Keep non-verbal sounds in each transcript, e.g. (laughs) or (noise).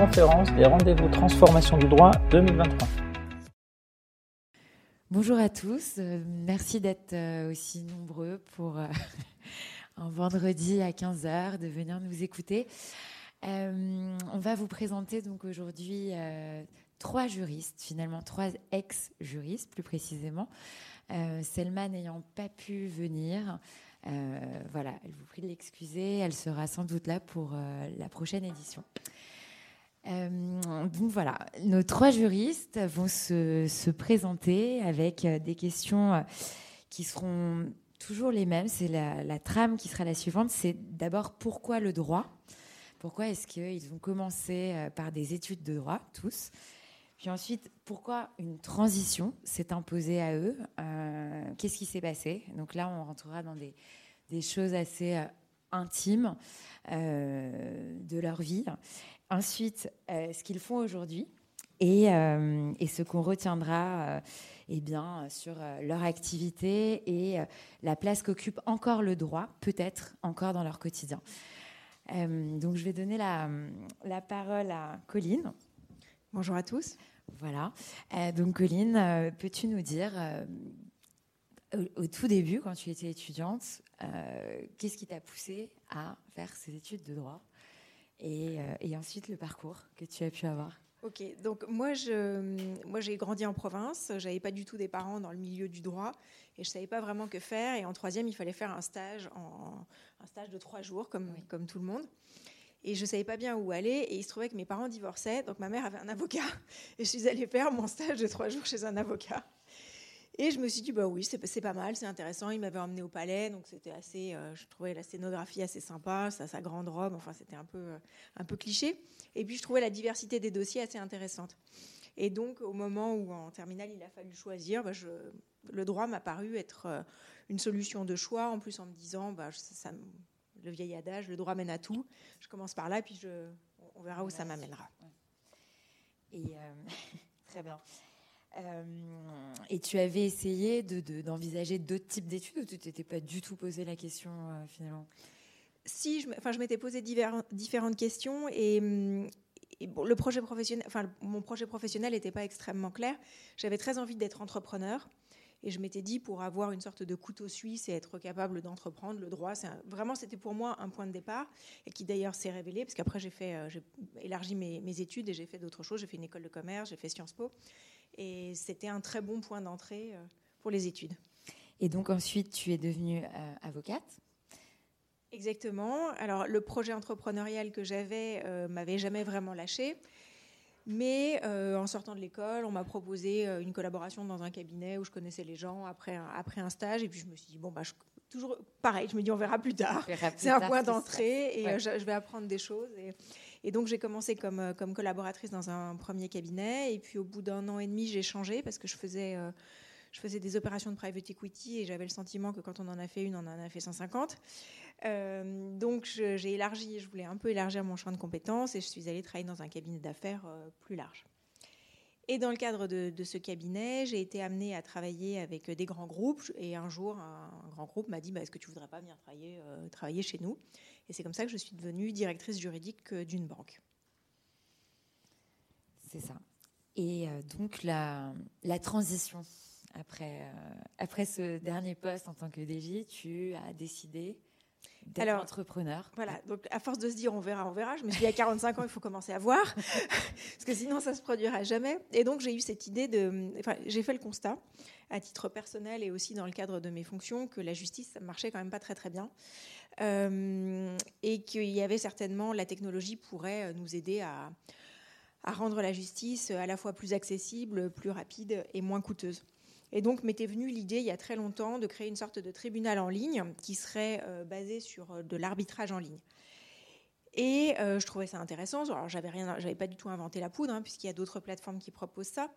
conférence des rendez-vous transformation du droit 2023. Bonjour à tous, euh, merci d'être euh, aussi nombreux pour euh, (laughs) un vendredi à 15h, de venir nous écouter. on va vous présenter donc aujourd'hui trois juristes, finalement trois ex-juristes plus précisément. Selma n'ayant pas pu venir, voilà, elle vous prie de l'excuser, elle sera sans doute là pour la prochaine édition. Euh, donc voilà, nos trois juristes vont se, présenter avec euh, des questions euh, qui seront toujours les mêmes. C'est la, trame qui sera la suivante. C'est d'abord pourquoi le droit? Pourquoi est-ce qu'ils ont commencé par des études de droit, tous? Puis ensuite, pourquoi une transition s'est imposée à eux? Qu'est-ce qui s'est passé? Donc là, on rentrera dans des, des choses assez intimes de leur vie. Ensuite, euh, ce qu'ils font aujourd'hui et, euh, ce qu'on retiendra euh, eh bien, sur leur activité et la place qu'occupe encore le droit, peut-être encore dans leur quotidien. donc, je vais donner la, la, parole à Colline. Bonjour à tous. Voilà. donc, Colline, peux-tu nous dire, au, au, tout début, quand tu étais étudiante, qu'est-ce qui t'a poussé à faire ces études de droit? Euh, et, ensuite le parcours que tu as pu avoir. Ok, donc moi, je, moi j'ai grandi en province, j'avais pas du tout des parents dans le milieu du droit et je savais pas vraiment que faire. Et en troisième, il fallait faire un stage, en, un stage de trois jours comme, comme tout le monde. Et je savais pas bien où aller et il se trouvait que mes parents divorçaient, donc ma mère avait un avocat et je suis allée faire mon stage de trois jours chez un avocat. Et je me suis dit, bah oui, c'est pas mal, c'est intéressant. Il m'avait emmené au palais, donc c'était assez, euh, je trouvais la scénographie assez sympa, sa, sa grande robe, enfin c'était un peu, euh, un peu cliché. Et puis je trouvais la diversité des dossiers assez intéressante. Et donc au moment où en terminale il a fallu choisir, bah, je, le droit m'a paru être euh, une solution de choix, en plus en me disant, bah, ça, le vieil adage, le droit mène à tout. Je commence par là, puis je, on verra où ça m'amènera. Et (laughs) très bien. Euh, et tu avais essayé d'envisager de, d'autres types d'études ou tu t'étais pas du tout posé la question euh, finalement? Si, je, enfin, je m'étais posé différentes questions et, le projet professionnel, enfin, mon projet professionnel n'était pas extrêmement clair. J'avais très envie d'être entrepreneur. Et je m'étais dit, pour avoir une sorte de couteau suisse et être capable d'entreprendre, le droit, vraiment, c'était pour moi un point de départ, et qui d'ailleurs s'est révélé, parce qu'après, j'ai, fait, euh, élargi mes, études et j'ai fait d'autres choses. J'ai fait une école de commerce, j'ai fait Sciences Po. Et c'était un très bon point d'entrée euh, pour les études. Et donc ensuite, tu es devenue euh, avocate Exactement. Alors le projet entrepreneurial que j'avais euh, m'avait jamais vraiment lâché. Mais en sortant de l'école, on m'a proposé une collaboration dans un cabinet où je connaissais les gens après un, après un stage. Et puis je me suis dit, bon, bah, toujours pareil, je me dis, on verra plus tard. (laughs) C'est un point d'entrée et je, vais apprendre des choses. Et, et donc j'ai commencé comme, euh, comme collaboratrice dans un premier cabinet. Et puis au bout d'un an et demi, j'ai changé parce que je faisais, euh, je faisais des opérations de private equity et j'avais le sentiment que quand on en a fait une, on en a fait 150. Euh, donc j'ai élargi, je voulais un peu élargir mon champ de compétences et je suis allée travailler dans un cabinet d'affaires plus large. Et dans le cadre de, ce cabinet, j'ai été amenée à travailler avec des grands groupes. Et un jour, un, grand groupe m'a dit bah, Est-ce que tu voudrais pas venir travailler chez nous? Et c'est comme ça que je suis devenue directrice juridique euh, d'une banque. C'est ça. Et euh, donc la, la transition, après, euh, après ce dernier poste en tant que DJ, tu as décidé d'être Alors, entrepreneur. Voilà, donc à force de se dire on verra, on verra, je me suis dit à 45 ans, il faut commencer à voir, (laughs) parce que sinon ça se produira jamais. Et donc j'ai eu cette idée de. Enfin, j'ai fait le constat, à titre personnel et aussi dans le cadre de mes fonctions, que la justice, ça marchait quand même pas très très bien. Euh, et qu'il y avait certainement, la technologie pourrait nous aider à, rendre la justice à la fois plus accessible, plus rapide et moins coûteuse. Et donc m'était venue l'idée il y a très longtemps de créer une sorte de tribunal en ligne qui serait euh, basé sur euh, de l'arbitrage en ligne. Et je trouvais ça intéressant. Alors j'avais rien, j'avais pas du tout inventé la poudre, hein, puisqu'il y a d'autres plateformes qui proposent ça.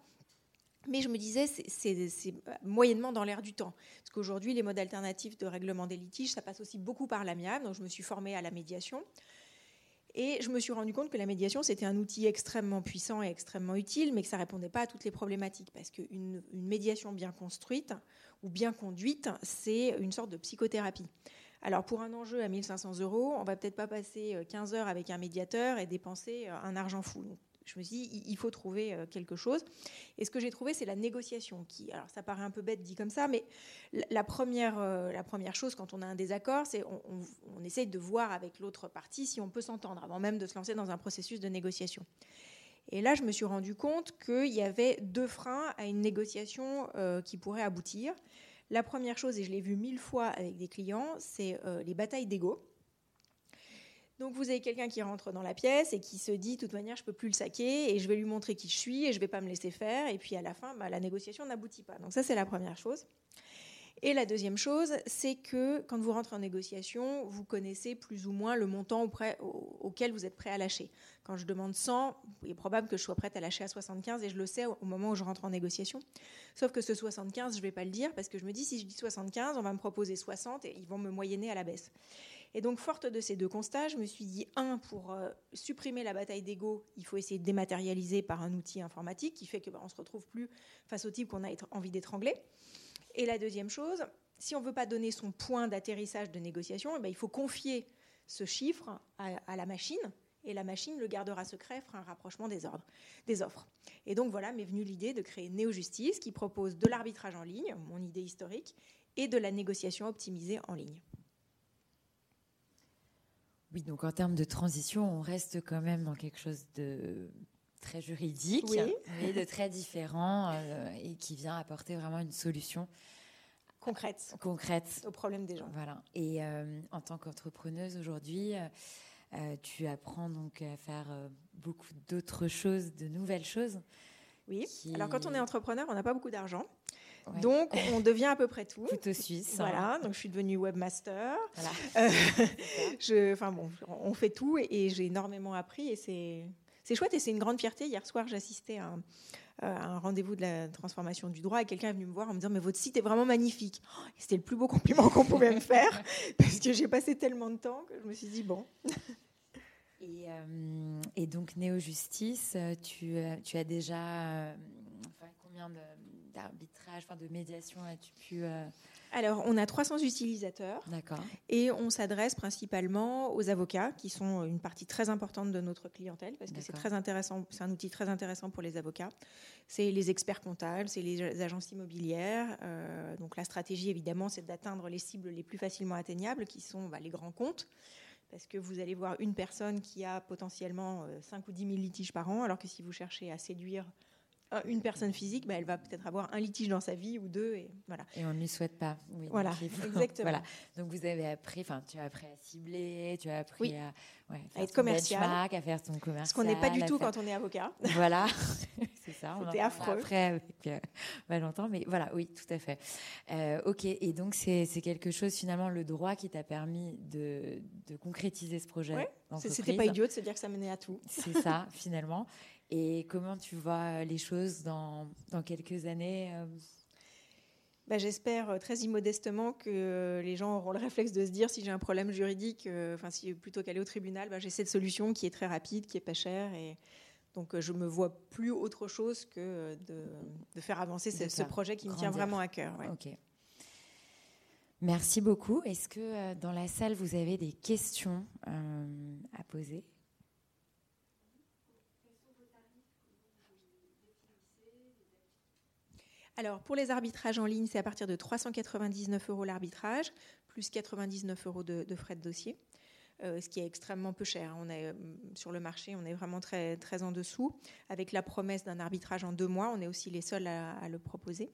Mais je me disais, c'est moyennement dans l'air du temps. Parce qu'aujourd'hui, les modes alternatifs de règlement des litiges, ça passe aussi beaucoup par l'amiable. Donc, je me suis formée à la médiation. Et je me suis rendu compte que la médiation, c'était un outil extrêmement puissant et extrêmement utile, mais que ça ne répondait pas à toutes les problématiques. Parce qu'une une médiation bien construite ou bien conduite, c'est une sorte de psychothérapie. Alors pour un enjeu à 1500 euros, on va peut-être pas passer 15 heures avec un médiateur et dépenser un argent fou je me suis dit, il faut trouver euh, quelque chose. Et ce que j'ai trouvé, c'est la négociation. Qui, alors, ça paraît un peu bête dit comme ça, mais la première, euh, la première chose quand on a un désaccord, c'est on, on, essaye de voir avec l'autre partie si on peut s'entendre avant même de se lancer dans un processus de négociation. Et là, je me suis rendu compte qu'il y avait deux freins à une négociation euh, qui pourrait aboutir. La première chose, et je l'ai vu mille fois avec des clients, c'est les batailles d'ego. Donc vous avez quelqu'un qui rentre dans la pièce et qui se dit, de toute manière, je peux plus le saquer et je vais lui montrer qui je suis et je vais pas me laisser faire. Et puis à la fin, bah, la négociation n'aboutit pas. Donc ça, c'est la première chose. Et la deuxième chose, c'est que quand vous rentrez en négociation, vous connaissez plus ou moins le montant auquel vous êtes prêt à lâcher. Quand je demande 100, il est probable que je sois prête à lâcher à 75 et je le sais au moment où je rentre en négociation. Sauf que ce 75, je ne vais pas le dire parce que je me dis, si je dis 75, on va me proposer 60 et ils vont me moyenner à la baisse. Et donc, forte de ces deux constats, je me suis dit, un, pour euh, supprimer la bataille d'ego, il faut essayer de dématérialiser par un outil informatique qui fait qu'on bah, ne se retrouve plus face au type qu'on a envie d'étrangler. Et la deuxième chose, si on ne veut pas donner son point d'atterrissage de négociation, eh ben, il faut confier ce chiffre à, la machine et la machine le gardera secret, fera un rapprochement des ordres, des offres. Et donc voilà m'est venue l'idée de créer Néo-Justice qui propose de l'arbitrage en ligne, mon idée historique, et de la négociation optimisée en ligne. Oui, donc en termes de transition, on reste quand même dans quelque chose de très juridique, mais de très différent euh, et qui vient apporter vraiment une solution concrète, concrète au problème des gens. Voilà. Et euh, en tant qu'entrepreneuse aujourd'hui, euh, tu apprends donc à faire beaucoup d'autres choses, de nouvelles choses. Oui. Alors quand on est entrepreneur, on n'a pas beaucoup d'argent. Donc, on devient à peu près tout. Tout suisse. Hein. Voilà, donc je suis devenue webmaster. Voilà. Euh, (laughs) enfin bon, on fait tout et, j'ai énormément appris et c'est chouette et c'est une grande fierté. Hier soir, j'assistais à un, rendez-vous de la transformation du droit et quelqu'un est venu me voir en me disant mais votre site est vraiment magnifique. Oh, c'était le plus beau compliment qu'on pouvait me faire (laughs) parce que j'ai passé tellement de temps que je me suis dit bon. Et, euh, et donc Néo Justice, tu, tu as déjà enfin, combien de d'arbitrage, enfin de médiation as-tu pu euh, Alors, on a 300 utilisateurs. D'accord. Et on s'adresse principalement aux avocats, qui sont une partie très importante de notre clientèle, parce que c'est très intéressant. C'est un outil très intéressant pour les avocats. C'est les experts comptables, c'est les agences immobilières. Euh, donc, la stratégie, évidemment, c'est d'atteindre les cibles les plus facilement atteignables, qui sont bah, les grands comptes parce que vous allez voir une personne qui a potentiellement 5 euh, ou 10 000 litiges par an, alors que si vous cherchez à séduire une personne physique, bah, elle va peut-être avoir un litige dans sa vie ou deux. Et, voilà. et on ne lui souhaite pas. voilà, exactement. Voilà. Donc vous avez appris, enfin, tu as appris à cibler, tu as appris à, à, être commercial, à faire ton commercial. Ce qu'on n'est pas du tout quand on est avocat. Voilà, (laughs) c'est ça. C'était affreux. Après, avec euh, Valentin, mais voilà, oui, tout à fait. Euh, ok, et donc c'est quelque chose finalement, le droit qui t'a permis de, de, concrétiser ce projet. C'était pas idiot de se dire que ça menait à tout. C'est ça, finalement. Et comment tu vois les choses dans, dans quelques années euh bah, J'espère euh, très immodestement que les gens auront le réflexe de se dire si j'ai un problème juridique, euh, enfin si plutôt qu'aller au tribunal, bah, j'ai cette solution qui est très rapide, qui est pas chère et donc je me vois plus autre chose que de, de faire avancer ce, projet qui me tient vraiment à cœur. Ok. Merci beaucoup. Est-ce que dans la salle vous avez des questions à poser? Alors, pour les arbitrages en ligne, c'est à partir de 399 euros l'arbitrage, plus 99 euros de, frais de dossier, euh, ce qui est extrêmement peu cher. On est, euh, sur le marché, on est vraiment très, très en dessous. Avec la promesse d'un arbitrage en deux mois, on est aussi les seuls à, le proposer.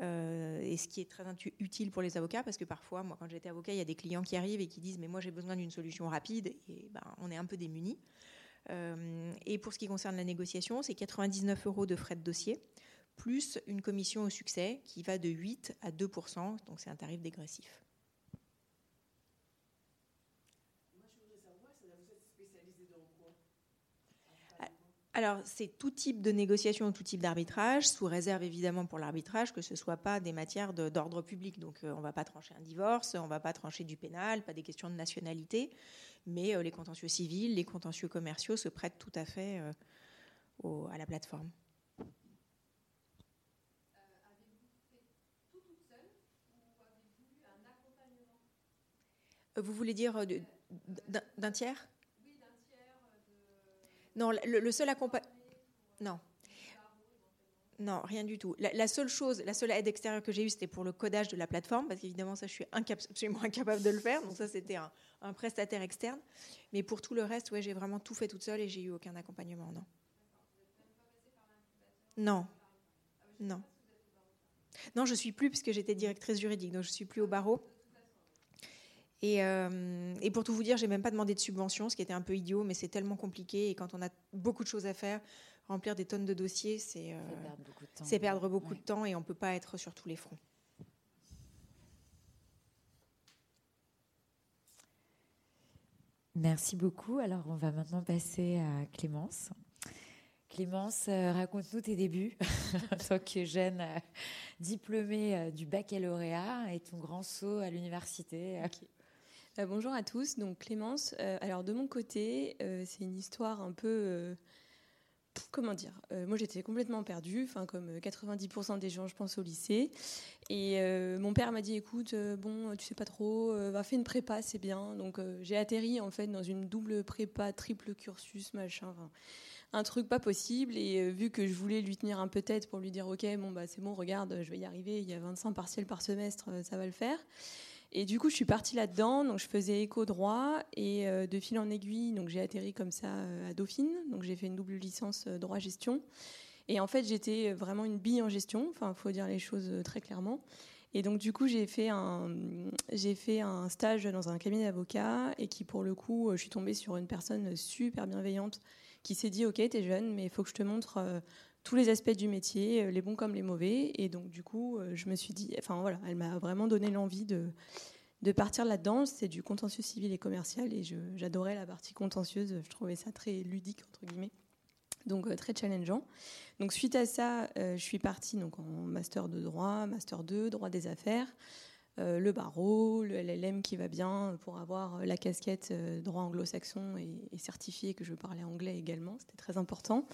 Euh, et ce qui est très utile pour les avocats, parce que parfois, moi, quand j'étais avocat, il y a des clients qui arrivent et qui disent Mais moi, j'ai besoin d'une solution rapide, et ben, on est un peu démunis. et pour ce qui concerne la négociation, c'est 99 euros de frais de dossier, plus une commission au succès qui va de 8 à 2 donc c'est un tarif dégressif. Alors, c'est tout type de négociation, tout type d'arbitrage, sous réserve évidemment pour l'arbitrage que ce ne soit pas des matières d'ordre public. Donc, euh, on ne va pas trancher un divorce, on ne va pas trancher du pénal, pas des questions de nationalité, mais euh, les contentieux civils, les contentieux commerciaux se prêtent tout à fait euh, à la plateforme. Vous voulez dire d'un tiers? Oui, d'un tiers. Non, le, seul accompagnement. Non. Non, rien du tout. La, seule chose, la seule aide extérieure que j'ai eue, c'était pour le codage de la plateforme, parce qu'évidemment, ça, je suis absolument incapable de le faire. Donc ça, c'était un, prestataire externe. Mais pour tout le reste, ouais, j'ai vraiment tout fait toute seule et j'ai eu aucun accompagnement, non. Non. Non. Non, je suis plus, puisque j'étais directrice juridique, donc je suis plus au barreau. Et, euh, et, pour tout vous dire, j'ai même pas demandé de subvention, ce qui était un peu idiot, mais c'est tellement compliqué. Et quand on a beaucoup de choses à faire, remplir des tonnes de dossiers, c'est euh, perdre beaucoup de temps et on ne peut pas être sur tous les fronts. Merci beaucoup. Alors, on va maintenant passer à Clémence. Clémence, euh, raconte-nous tes débuts (laughs) en tant que jeune diplômée du baccalauréat et ton grand saut à l'université. Bonjour à tous. Donc Clémence, alors de mon côté, c'est une histoire un peu comment dire euh, Moi, j'étais complètement perdue, comme 90% euh, des gens, je pense, au lycée. Et euh, mon père m'a dit, écoute, bon, tu sais pas trop, va faire une prépa, c'est bien. Donc j'ai atterri en fait dans une double prépa, triple cursus, machin. un truc pas possible et vu que je voulais lui tenir un peu tête pour lui dire ok bon bah c'est bon regarde je vais y arriver il y a 25 partiels par semestre ça va le faire et du coup, je suis partie là-dedans. Donc, je faisais éco droit et euh, de fil en aiguille, donc j'ai atterri comme ça euh, à Dauphine. Donc, j'ai fait une double licence euh, droit gestion. Et en fait, j'étais vraiment une bille en gestion. Enfin, faut dire les choses très clairement. Et donc, du coup, j'ai fait un, j'ai fait un stage dans un cabinet d'avocats et qui, pour le coup, je suis tombée sur une personne super bienveillante qui s'est dit, OK, t'es jeune, mais il faut que je te montre tous les aspects du métier, euh, les bons comme les mauvais. Et donc, du coup, euh, je me suis dit, enfin voilà, elle m'a vraiment donné l'envie de, de partir là-dedans. C'est du contentieux civil et commercial et j'adorais la partie contentieuse. Je trouvais ça très ludique, entre guillemets. Donc, euh, très challengeant. Donc, suite à ça, je suis partie donc, en master de droit, master 2, droit des affaires. le barreau, le LLM qui va bien pour avoir la casquette droit anglo-saxon et, et, certifié que je parlais anglais également, c'était très important.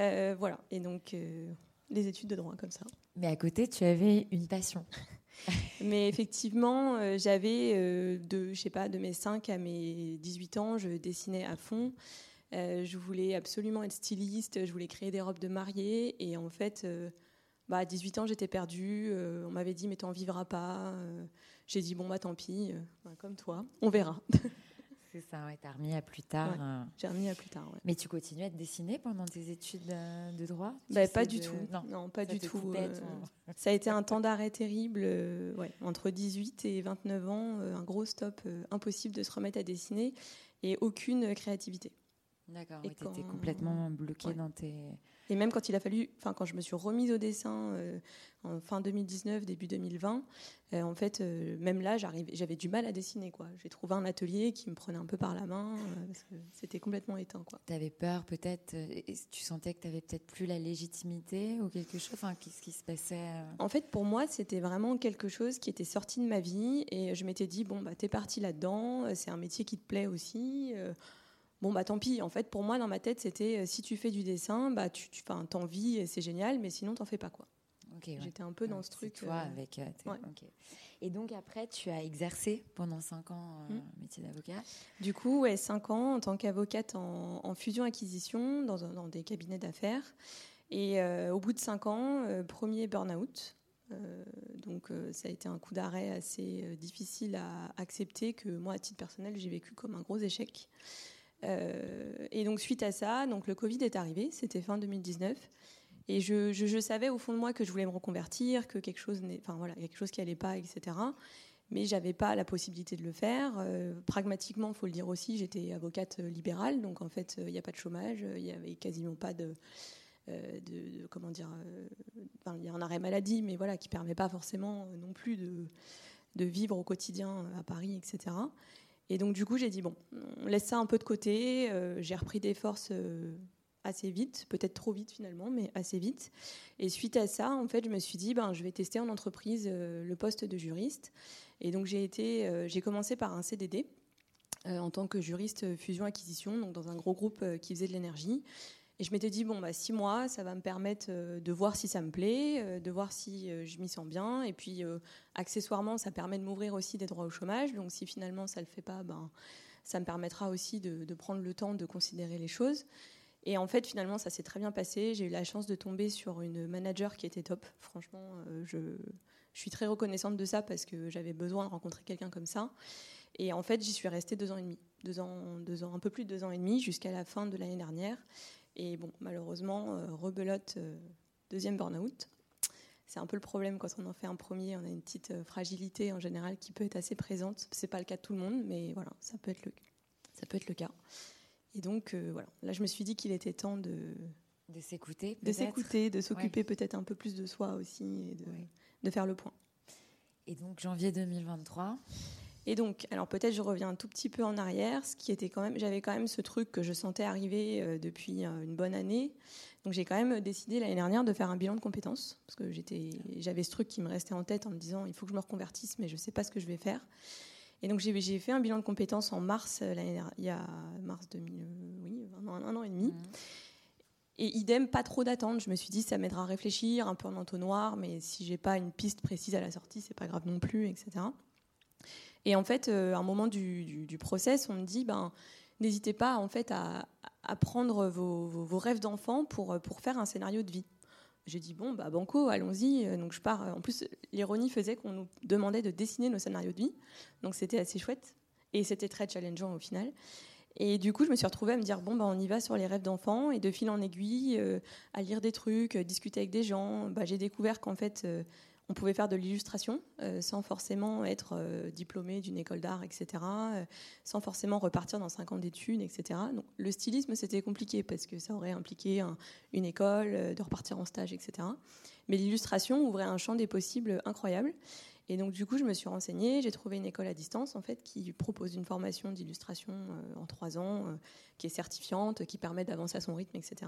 Euh, voilà, et donc euh, les études de droit comme ça. Mais à côté, tu avais une passion. (laughs) Mais effectivement, euh, j'avais, de, je sais pas, de mes 5 à mes 18 ans, je dessinais à fond. je voulais absolument être styliste, je voulais créer des robes de mariée. Et en fait, bah, à 18 ans, j'étais perdue. on m'avait dit, mais t'en vivras pas. J'ai dit, bon, bah tant pis, bah, comme toi, on verra. (laughs) C'est ça, ouais, t'as remis à plus tard. Euh. J'ai remis à plus tard, ouais. Mais tu continuais à te dessiner pendant tes études euh, de droit? Bah, Pas du tout. Non, pas du tout. Euh, ça a été un temps d'arrêt terrible. ouais, entre 18 et 29 ans, un gros stop, impossible de se remettre à dessiner et aucune créativité. D'accord, tu étais complètement bloqué dans tes... Et même quand il a fallu, enfin quand je me suis remise au dessin euh, en fin 2019, début 2020, euh, en fait, euh, même là, j'avais du mal à dessiner. quoi. J'ai trouvé un atelier qui me prenait un peu par la main, parce que c'était complètement éteint. Tu avais peur peut-être, tu sentais que tu avais peut-être plus la légitimité ou quelque chose Enfin, qu'est-ce qui se passait En fait, pour moi, c'était vraiment quelque chose qui était sorti de ma vie, et je m'étais dit, bon, bah, t'es parti là-dedans, c'est un métier qui te plaît aussi bon bah tant pis. En fait, pour moi, dans ma tête, c'était euh, si tu fais du dessin, bah tu, tu t'en vis et c'est génial, mais sinon t'en fais pas quoi. J'étais un peu dans ce truc. Toi, euh, avec. Euh, et donc après, tu as exercé pendant 5 ans euh, hmm. métier d'avocat. Du coup, ouais, 5 ans en tant qu'avocate en, fusion-acquisition dans, dans, des cabinets d'affaires. Et au bout de 5 ans, premier burn-out. donc ça a été un coup d'arrêt assez difficile à accepter que moi, à titre personnel, j'ai vécu comme un gros échec. Euh, et donc suite à ça, donc le Covid est arrivé, c'était fin 2019. Et je, savais au fond de moi que je voulais me reconvertir, que quelque chose, enfin voilà, quelque chose qui allait pas, etc. Mais j'avais pas la possibilité de le faire. Euh, pragmatiquement, faut le dire aussi, j'étais avocate libérale, donc en fait, il n'y a pas de chômage, il y avait quasiment pas de, euh, comment dire, il y a un arrêt maladie, mais voilà, qui permet pas forcément non plus de vivre au quotidien à Paris, etc. Et donc, du coup, j'ai dit, bon, on laisse ça un peu de côté. Euh, j'ai repris des forces euh, assez vite, peut-être trop vite finalement, mais assez vite. Et suite à ça, en fait, je me suis dit, ben, je vais tester en entreprise euh, le poste de juriste. Et donc, j'ai j'ai commencé par un CDD en tant que juriste fusion-acquisition, donc dans un gros groupe qui faisait de l'énergie. Et je m'étais dit, bon, bah, six mois, ça va me permettre euh, de voir si ça me plaît, euh, de voir si euh, je m'y sens bien. Et puis, accessoirement, ça permet de m'ouvrir aussi des droits au chômage. Donc, si finalement ça ne le fait pas, ben, ça me permettra aussi de, prendre le temps de considérer les choses. Et en fait, finalement, ça s'est très bien passé. J'ai eu la chance de tomber sur une manager qui était top. Franchement, je, suis très reconnaissante de ça parce que j'avais besoin de rencontrer quelqu'un comme ça. Et en fait, j'y suis restée deux ans et demi. Un peu plus de deux ans et demi jusqu'à la fin de l'année dernière. Et bon, malheureusement, euh, rebelote, euh, deuxième burn-out. C'est un peu le problème quand on en fait un premier. On a une petite euh, fragilité en général qui peut être assez présente. C'est pas le cas de tout le monde, mais voilà, ça peut être le, ça peut être le cas. Et donc voilà, là je me suis dit qu'il était temps de de s'écouter, de s'écouter, de s'occuper peut-être un peu plus de soi aussi et de, de faire le point. Et donc janvier 2023. Et donc, alors peut-être je reviens un tout petit peu en arrière, ce qui était quand même, j'avais quand même ce truc que je sentais arriver euh, depuis euh, une bonne année. Donc j'ai quand même décidé l'année dernière de faire un bilan de compétences parce que j'étais, j'avais ce truc qui me restait en tête en me disant il faut que je me reconvertisse, mais je ne sais pas ce que je vais faire. Et donc j'ai, fait un bilan de compétences en mars euh, l'année il y a mars 2000, oui, un an, et demi. Mmh. Et idem, pas trop d'attente. Je me suis dit, ça m'aidera à réfléchir, un peu en entonnoir, mais si j'ai pas une piste précise à la sortie, c'est pas grave non plus, etc. Et en fait, euh, à un moment du, process, on me dit, ben, n'hésitez pas en fait à, prendre vos, rêves d'enfant pour, pour faire un scénario de vie. J'ai dit bon bah banco, allons-y. Donc je pars. En plus, l'ironie faisait qu'on nous demandait de dessiner nos scénarios de vie, donc c'était assez chouette et c'était très challengeant au final. Et du coup, je me suis retrouvée à me dire bon bah on y va sur les rêves d'enfant et de fil en aiguille, euh, à lire des trucs, discuter avec des gens. Bah, j'ai découvert qu'en fait euh, on pouvait faire de l'illustration euh, sans forcément être euh, diplômé d'une école d'art, etc., euh, sans forcément repartir dans 5 ans d'études, etc. Donc le stylisme, c'était compliqué parce que ça aurait impliqué une école, de repartir en stage, etc. Mais l'illustration ouvrait un champ des possibles incroyable. Et donc du coup, je me suis renseignée, j'ai trouvé une école à distance en fait qui propose une formation d'illustration en 3 ans, qui est certifiante, qui permet d'avancer à son rythme, etc.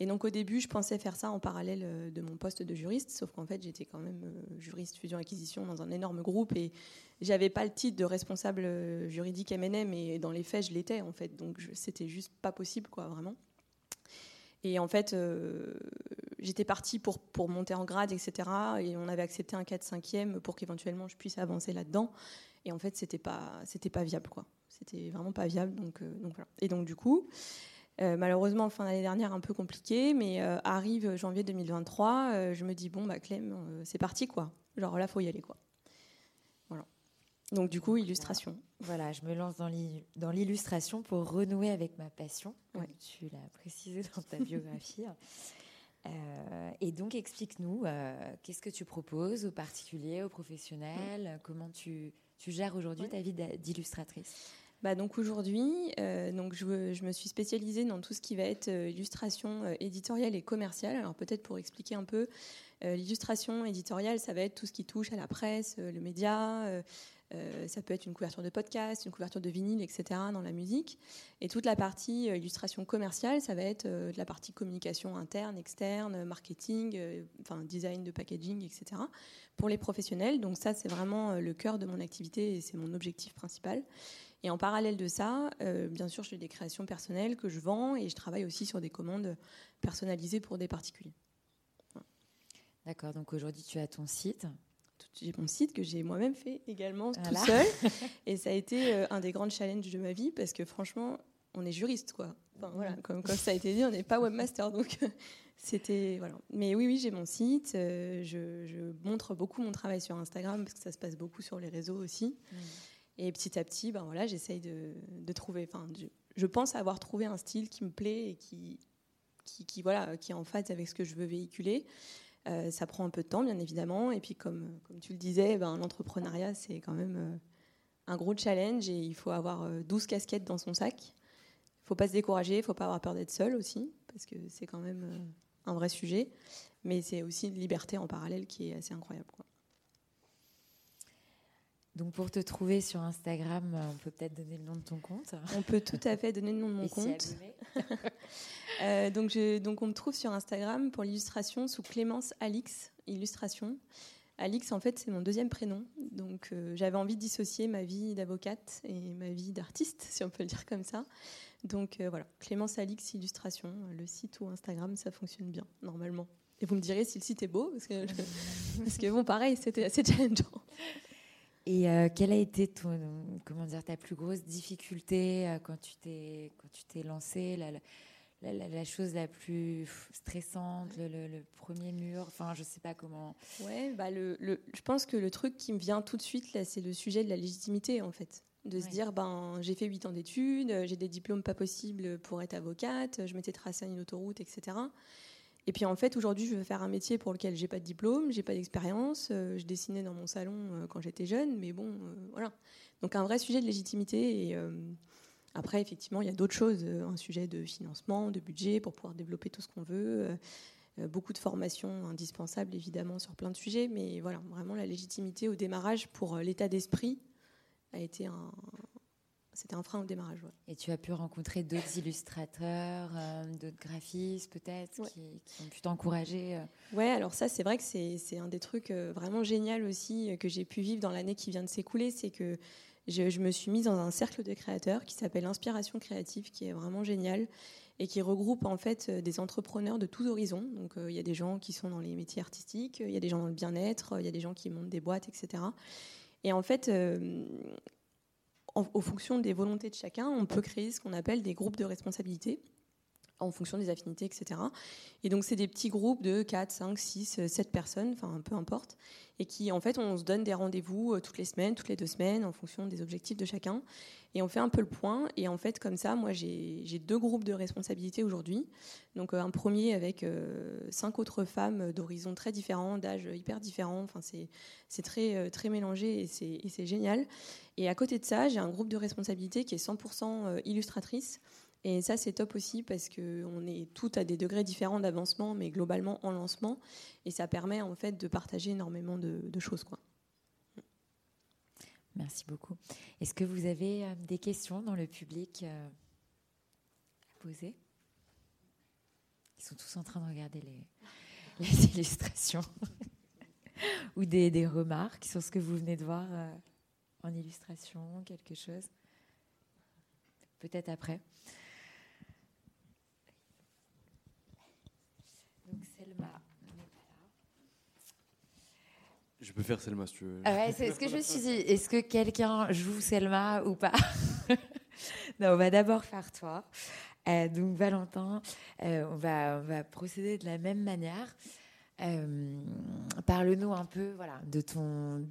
Et donc au début, je pensais faire ça en parallèle euh, de mon poste de juriste, sauf qu'en fait, j'étais quand même euh, juriste fusion-acquisition dans un énorme groupe et j'avais pas le titre de responsable euh, juridique M&M et dans les faits, je l'étais en fait. Donc c'était juste pas possible, quoi, vraiment. Et en fait, j'étais partie pour, pour monter en grade, etc. Et on avait accepté un 4-5e pour qu'éventuellement je puisse avancer là-dedans. Et en fait, c'était pas, pas viable, quoi. C'était vraiment pas viable. Donc voilà. Et donc du coup, euh, malheureusement, fin d'année dernière, un peu compliqué, mais euh, arrive janvier 2023, euh, je me dis bon bah Clem, c'est parti quoi. Genre là, faut y aller quoi. Voilà. Donc du coup, illustration. Voilà, je me lance dans l'illustration pour renouer avec ma passion, comme tu l'as précisé dans ta biographie. (laughs) et donc, explique-nous, qu'est-ce que tu proposes aux particuliers, aux professionnels Comment tu, tu gères aujourd'hui ta vie d'illustratrice? Bah donc aujourd'hui, euh, donc je, me suis spécialisée dans tout ce qui va être euh, illustration euh, éditoriale et commerciale. Alors peut-être pour expliquer un peu, l'illustration éditoriale, ça va être tout ce qui touche à la presse, le média. ça peut être une couverture de podcast, une couverture de vinyle, etc. dans la musique. Et toute la partie illustration commerciale, ça va être la partie communication interne, externe, marketing, enfin design de packaging, etc. Pour les professionnels. Donc ça, c'est vraiment le cœur de mon activité et c'est mon objectif principal. Et en parallèle de ça, euh, bien sûr, j'ai des créations personnelles que je vends et je travaille aussi sur des commandes personnalisées pour des particuliers. D'accord, donc aujourd'hui tu as ton site. J'ai mon site que j'ai moi-même fait également tout seul. (laughs) et ça a été euh, un des grands challenges de ma vie parce que franchement, on est juriste, quoi. Enfin, voilà, comme, comme, ça a été dit, on n'est pas webmaster. Donc (laughs) c'était. Voilà. Mais oui, oui, j'ai mon site. Euh, je, montre beaucoup mon travail sur Instagram parce que ça se passe beaucoup sur les réseaux aussi. Mmh. Et petit à petit, ben voilà, j'essaye de, trouver. Enfin, je, pense avoir trouvé un style qui me plaît et qui, qui, voilà, qui est en phase avec ce que je veux véhiculer. Euh, ça prend un peu de temps, bien évidemment. Et puis, comme, comme tu le disais, ben, l'entrepreneuriat, c'est quand même euh, un gros challenge et il faut avoir 12 euh, casquettes dans son sac. Il faut pas se décourager, il faut pas avoir peur d'être seul aussi, parce que c'est quand même un vrai sujet. Mais c'est aussi une liberté en parallèle qui est assez incroyable. Donc pour te trouver sur Instagram, euh, on peut peut-être donner le nom de ton compte. On peut tout à fait donner le nom de mon compte. (laughs) euh, donc, je, donc on me trouve sur Instagram pour l'illustration sous Clémence Alix Illustration. Alix, en fait, c'est mon deuxième prénom. Donc, euh, j'avais envie de dissocier ma vie d'avocate et ma vie d'artiste, si on peut le dire comme ça. Donc, euh, voilà, Clémence Alix Illustration, le site ou Instagram, ça fonctionne bien, normalement. Et vous me direz si le site est beau, parce que, (laughs) parce que bon, pareil, c'était assez challengeant. Et euh, quelle a été ton, comment dire, ta plus grosse difficulté quand tu t'es, quand tu t'es lancée la, chose la plus stressante, le, premier mur, enfin je sais pas comment. Ouais, bah le, je pense que le truc qui me vient tout de suite là, c'est le sujet de la légitimité en fait. De se dire, ben, j'ai fait 8 ans d'études, j'ai des diplômes pas possibles pour être avocate, je m'étais tracé une autoroute, etc. Et puis en fait, aujourd'hui, je veux faire un métier pour lequel j'ai pas de diplôme, j'ai pas d'expérience. Euh, je dessinais dans mon salon euh, quand j'étais jeune, mais bon, euh, voilà. Donc un vrai sujet de légitimité et après, effectivement, il y a d'autres choses, un sujet de financement, de budget pour pouvoir développer tout ce qu'on veut. Beaucoup de formations indispensables, évidemment, sur plein de sujets. Mais voilà, vraiment, la légitimité au démarrage pour l'état d'esprit a été un, c'était un frein au démarrage. Et tu as pu rencontrer d'autres illustrateurs, d'autres graphistes peut-être, qui, ont pu t'encourager Ouais, alors ça, c'est vrai que c'est, un des trucs vraiment génial aussi que j'ai pu vivre dans l'année qui vient de s'écouler. C'est que je, me suis mise dans un cercle de créateurs qui s'appelle Inspiration créative, qui est vraiment génial et qui regroupe en fait euh, des entrepreneurs de tous horizons. Donc euh, il y a des gens qui sont dans les métiers artistiques, il y a des gens dans le bien-être, il y a des gens qui montent des boîtes, etc. Et en fait, euh, en, aux fonctions des volontés de chacun, on peut créer ce qu'on appelle des groupes de responsabilité en fonction des affinités, etc. Et donc, c'est des petits groupes de 4, 5, 6, 7 personnes, enfin, peu importe, et qui, en fait, on se donne des rendez-vous euh, toutes les semaines, toutes les deux semaines, en fonction des objectifs de chacun. Et on fait un peu le point. Et en fait, comme ça, moi, j'ai deux groupes de responsabilités aujourd'hui. Donc, euh, un premier avec euh, cinq autres femmes d'horizons très différents, d'âges hyper différents. Enfin, c'est très, très mélangé et c'est génial. Et à côté de ça, j'ai un groupe de responsabilité qui est 100% illustratrice. Et ça, c'est top aussi parce qu'on est toutes à des degrés différents d'avancement, mais globalement en lancement. Et ça permet en fait de partager énormément de, choses. Quoi. Merci beaucoup. Est-ce que vous avez euh, des questions dans le public euh, à poser? Ils sont tous en train de regarder les, (laughs) (laughs) illustrations (laughs) ou des, des, remarques sur ce que vous venez de voir euh, en illustration, quelque chose? Peut-être après. Je peux faire Selma si tu veux. Ah c'est ce que je me suis dit. Est-ce que quelqu'un joue Selma ou pas (laughs) Non, on va d'abord faire toi. Euh, donc Valentin, euh, on, va, on va procéder de la même manière. Euh, parle-nous un peu voilà, de, ton,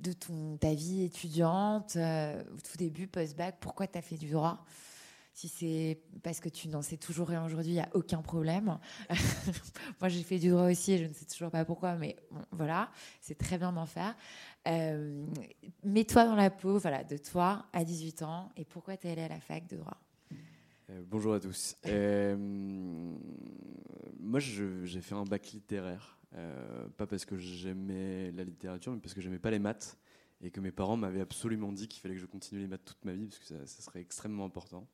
de ton, ta vie étudiante, au tout début, post-bac, pourquoi tu as fait du droit? Si c'est parce que tu n'en sais toujours rien aujourd'hui, il n'y a aucun problème. (laughs) Moi, j'ai fait du droit aussi et je ne sais toujours pas pourquoi, mais voilà, c'est très bien d'en faire. Euh, mets-toi dans la peau voilà, de toi à 18 ans et pourquoi tu es allé à la fac de droit? Euh, Bonjour à tous. Euh, moi, j'ai fait un bac littéraire. pas parce que j'aimais la littérature, mais parce que j'aimais pas les maths et que mes parents m'avaient absolument dit qu'il fallait que je continue les maths toute ma vie parce que ça serait extrêmement important.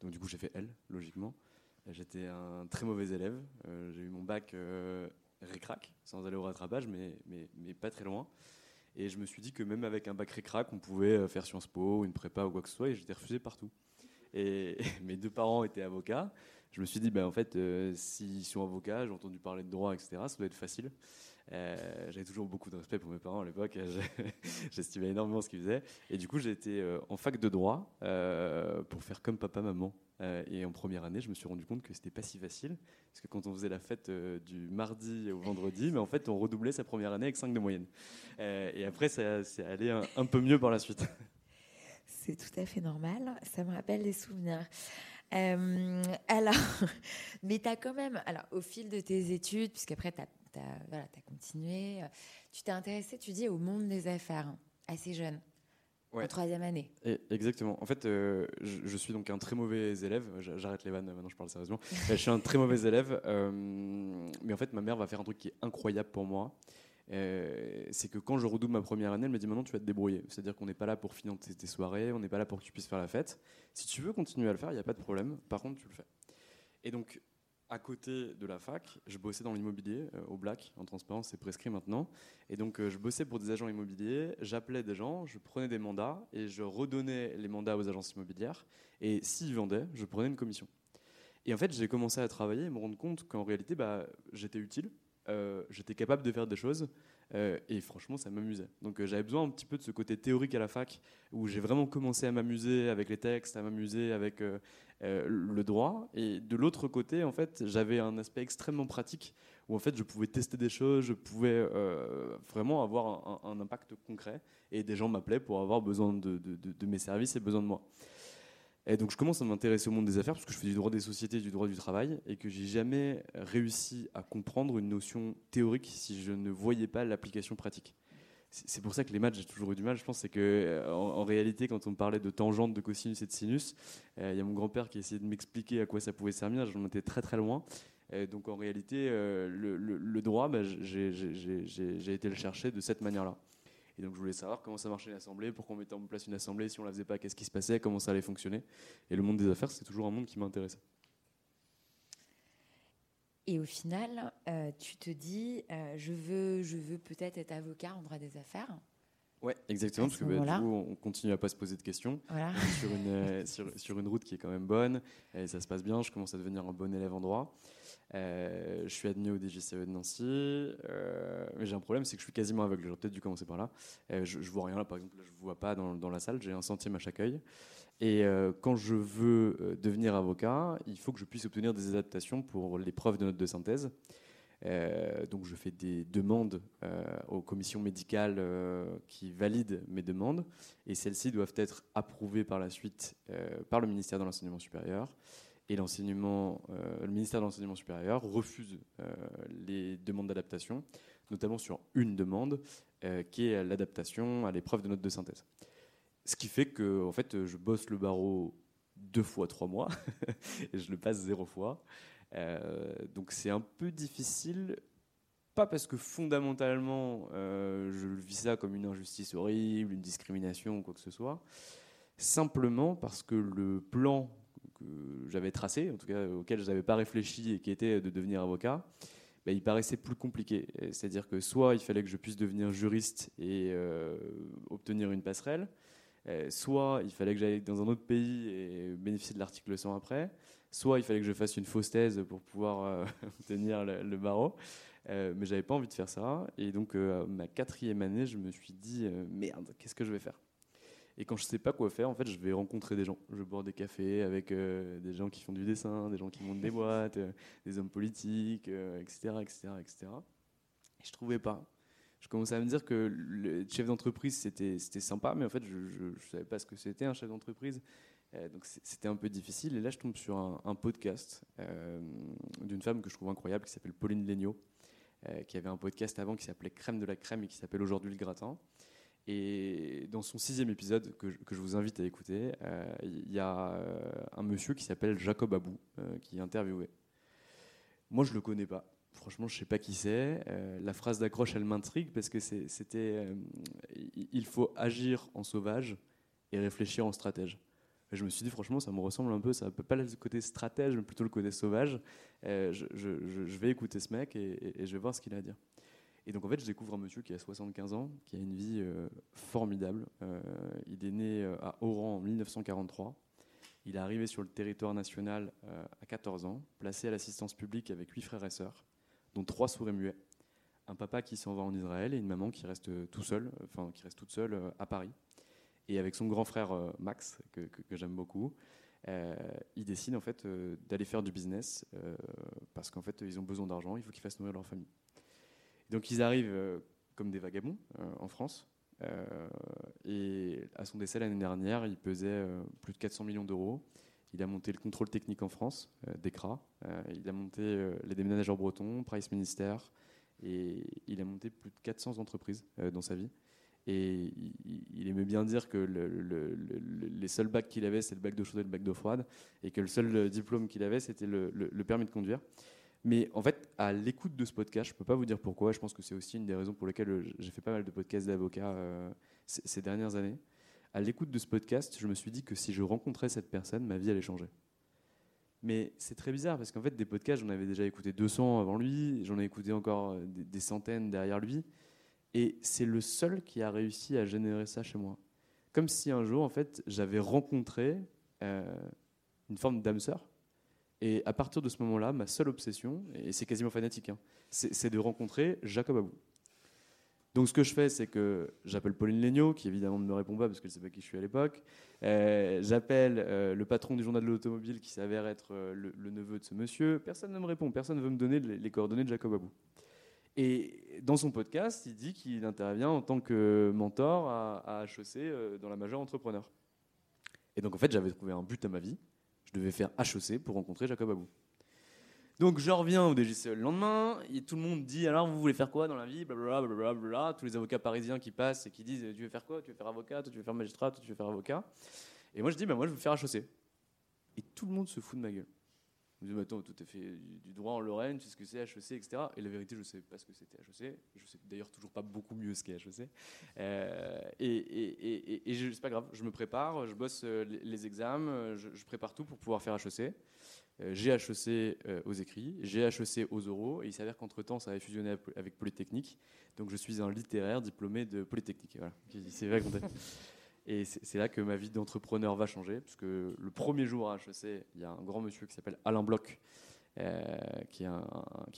Donc du coup, j'ai fait L, logiquement. J'étais un très mauvais élève. Euh, j'ai eu mon bac euh, récrac, sans aller au rattrapage, mais, mais, mais, pas très loin. Et je me suis dit que même avec un bac récrac, on pouvait euh, faire Sciences Po, une prépa ou quoi que ce soit, et j'étais refusé partout. Et, (laughs) mes deux parents étaient avocats. Je me suis dit, ben, en fait, s'ils sont avocats, j'ai entendu parler de droit, etc., ça doit être facile. Euh, j'avais toujours beaucoup de respect pour mes parents à l'époque. (laughs) J'estimais énormément ce qu'ils faisaient. Et du coup, j'ai été euh, en fac de droit euh, pour faire comme papa, maman. et en première année, je me suis rendu compte que c'était pas si facile. Parce que quand on faisait la fête du mardi au vendredi, mais en fait, on redoublait sa première année avec 5 de moyenne. et après, ça c'est allé un, peu mieux par la suite. (laughs) C'est tout à fait normal. Ça me rappelle des souvenirs. alors, (laughs) mais tu as quand même, alors, au fil de tes études, puisqu'après, tu as tu as, continué. Tu t'es intéressé, tu dis, au monde des affaires, assez jeune. En troisième année. exactement. En fait, euh, je, suis donc un très mauvais élève. J'arrête les vannes, maintenant je parle sérieusement. (laughs) je suis un très mauvais élève. Euh, mais en fait, ma mère va faire un truc qui est incroyable pour moi. Euh, c'est que quand je redouble ma première année, elle me dit maintenant tu vas te débrouiller. C'est-à-dire qu'on n'est pas là pour financer tes soirées, on n'est pas là pour que tu puisses faire la fête. Si tu veux continuer à le faire, il n'y a pas de problème. Par contre, tu le fais. Et donc, à côté de la fac, je bossais dans l'immobilier euh, au Black, en transparence, c'est prescrit maintenant. Et donc, euh, je bossais pour des agents immobiliers, j'appelais des gens, je prenais des mandats et je redonnais les mandats aux agences immobilières. Et s'ils vendaient, je prenais une commission. Et en fait, j'ai commencé à travailler et me rendre compte qu'en réalité, bah, j'étais utile, euh, j'étais capable de faire des choses. Et franchement, ça m'amusait. Donc j'avais besoin un petit peu de ce côté théorique à la fac, où j'ai vraiment commencé à m'amuser avec les textes, à m'amuser avec euh, le droit. Et de l'autre côté, en fait, j'avais un aspect extrêmement pratique où en fait je pouvais tester des choses, je pouvais euh, vraiment avoir un, impact concret. Et des gens m'appelaient pour avoir besoin de, mes services et besoin de moi. Et donc je commence à m'intéresser au monde des affaires parce que je fais du droit des sociétés, du droit du travail, et que j'ai jamais réussi à comprendre une notion théorique si je ne voyais pas l'application pratique c'est pour ça que les maths, j'ai toujours eu du mal. Je pense c'est que euh, en, réalité, quand on parlait de tangente, de cosinus et de sinus, euh, il y a mon grand-père qui essayait de m'expliquer à quoi ça pouvait servir. J'en étais très très loin. donc en réalité, euh, le, droit, bah, j'ai été le chercher de cette manière-là. Et donc je voulais savoir comment ça marchait l'assemblée, pourquoi on mettait en place une assemblée, si on la faisait pas, qu'est-ce qui se passait, comment ça allait fonctionner. Et le monde des affaires, c'est toujours un monde qui m'intéressait. Et au final, euh, tu te dis, euh, je veux, je veux peut-être être avocat en droit des affaires. Ouais, exactement, parce que bah, du coup, on continue à pas se poser de questions sur, une, euh, (laughs) sur, sur, une route qui est quand même bonne, et ça se passe bien, je commence à devenir un bon élève en droit. je suis admis au DGCE de Nancy, mais j'ai un problème, c'est que je suis quasiment aveugle, j'aurais peut-être dû commencer par là. je, je vois rien là, par exemple, là, je vois pas dans, dans la salle, j'ai un centième à chaque œil. Et euh, quand je veux euh, devenir avocat, il faut que je puisse obtenir des adaptations pour les preuves de notes de synthèse. Euh, donc je fais des demandes aux commissions médicales qui valident mes demandes et celles-ci doivent être approuvées par la suite par le ministère de l'enseignement supérieur. Et l'enseignement, le ministère de l'enseignement supérieur refuse les demandes d'adaptation, notamment sur une demande qui est l'adaptation à l'épreuve de notes de synthèse. Ce qui fait que en fait, je bosse le barreau deux fois trois mois (laughs) et je le passe zéro fois. Euh, donc c'est un peu difficile, pas parce que fondamentalement euh, je vis ça comme une injustice horrible, une discrimination ou quoi que ce soit, simplement parce que le plan que j'avais tracé, en tout cas auquel je n'avais pas réfléchi et qui était de devenir avocat, bah, il paraissait plus compliqué. C'est-à-dire que soit il fallait que je puisse devenir juriste et euh, obtenir une passerelle, euh, soit il fallait que j'aille dans un autre pays et bénéficier de l'article 100 après, soit il fallait que je fasse une fausse thèse pour pouvoir euh, (laughs) obtenir le, barreau. Euh, mais j'avais pas envie de faire ça. Et donc, ma quatrième année, je me suis dit merde, qu'est-ce que je vais faire? Et quand je sais pas quoi faire, en fait, je vais rencontrer des gens. Je boire des cafés avec des gens qui font du dessin, des gens qui montent des boîtes, des hommes politiques, etc., etc., etc. Et je trouvais pas je commençais à me dire que le chef d'entreprise, c'était sympa, mais en fait, je ne savais pas ce que c'était un chef d'entreprise. Euh, donc c'était un peu difficile. Et là, je tombe sur un, podcast euh, d'une femme que je trouve incroyable, qui s'appelle Pauline Legnaud, euh, qui avait un podcast avant qui s'appelait Crème de la crème et qui s'appelle aujourd'hui Le Gratin. Et dans son sixième épisode, que je, vous invite à écouter, il y a un monsieur qui s'appelle Jacob Abou, qui est interviewé. Moi, je ne le connais pas franchement, je sais pas qui c'est. La phrase d'accroche, elle m'intrigue parce que c'était il faut agir en sauvage et réfléchir en stratège. Je me suis dit, franchement, ça me ressemble un peu. Ça peut pas le côté stratège, mais plutôt le côté sauvage. Euh, je, vais écouter ce mec et, je vais voir ce qu'il a à dire. Et donc, en fait, je découvre un monsieur qui a 75 ans, qui a une vie formidable. il est né à Oran en 1943. Il est arrivé sur le territoire national à 14 ans, placé à l'assistance publique avec huit frères et sœurs dont trois sourds et muets. Un papa qui s'en va en Israël et une maman qui reste tout seule, enfin qui reste toute seule euh, à Paris. Et avec son grand frère euh, Max, que, j'aime beaucoup, euh, ils décident en fait d'aller faire du business parce qu'en fait ils ont besoin d'argent, il faut qu'ils fassent nourrir leur famille. Donc ils arrivent comme des vagabonds en France. et à son décès l'année dernière, il pesait plus de 400 millions d'euros. Il a monté le contrôle technique en France, euh, DECRA. Euh, il a monté euh, les déménageurs bretons, Price Minister. Et il a monté plus de 400 entreprises dans sa vie. Et il, aimait bien dire que les seuls bacs qu'il avait, c'est le bac d'eau chaude et le bac d'eau froide, et que le seul diplôme qu'il avait, c'était le, permis de conduire. Mais en fait, à l'écoute de ce podcast, je ne peux pas vous dire pourquoi, je pense que c'est aussi une des raisons pour lesquelles j'ai fait pas mal de podcasts d'avocats ces dernières années à l'écoute de ce podcast, je me suis dit que si je rencontrais cette personne, ma vie allait changer. Mais c'est très bizarre parce qu'en fait, des podcasts, j'en avais déjà écouté 200 avant lui, j'en ai écouté encore euh, des centaines derrière lui. Et c'est le seul qui a réussi à générer ça chez moi. Comme si un jour, en fait, j'avais rencontré euh, une forme d'âme sœur. Et à partir de ce moment-là, ma seule obsession, et c'est quasiment fanatique, hein, c'est de rencontrer Jacob Abou. Donc ce que je fais, c'est que j'appelle Pauline Legnaud, qui évidemment ne me répond pas parce qu'elle ne sait pas qui je suis à l'époque. Euh, j'appelle euh, le patron du journal de l'automobile, qui s'avère être le, le neveu de ce monsieur. Personne ne me répond, personne ne veut me donner les, les coordonnées de Jacob Abou. Et dans son podcast, il dit qu'il intervient en tant que mentor à, à HEC euh, dans la majeure entrepreneur. Et donc en fait, j'avais trouvé un but à ma vie. Je devais faire HEC pour rencontrer Jacob Abou. Donc je reviens au DGCE le lendemain, et tout le monde dit alors vous voulez faire quoi dans la vie? Blablabla, blablabla. Tous les avocats parisiens qui passent et qui disent tu veux faire quoi? Tu veux faire avocat? Toi tu veux faire magistrat? Toi tu veux faire avocat? Et moi je dis bah, moi je veux faire HEC. Et tout le monde se fout de ma gueule. Me dis mais attends, toi t'as fait du, droit en Lorraine, tu sais ce que c'est HEC, etc. Et la vérité je sais pas ce que c'était HEC. Je sais d'ailleurs toujours pas beaucoup mieux ce qu'est HEC. Euh, et et, et, c'est pas grave, je me prépare, je bosse euh, les, examens, euh, je, prépare tout pour pouvoir faire HEC. Euh, j'ai HEC aux écrits, j'ai HEC aux oraux, et il s'avère qu'entre-temps, ça avait fusionné avec Polytechnique. Donc je suis un littéraire diplômé de Polytechnique. Voilà, qui s'est raconté. Et c'est là que ma vie d'entrepreneur va changer, puisque le premier jour à HEC, il y a un grand monsieur qui s'appelle Alain Bloch, euh, qui,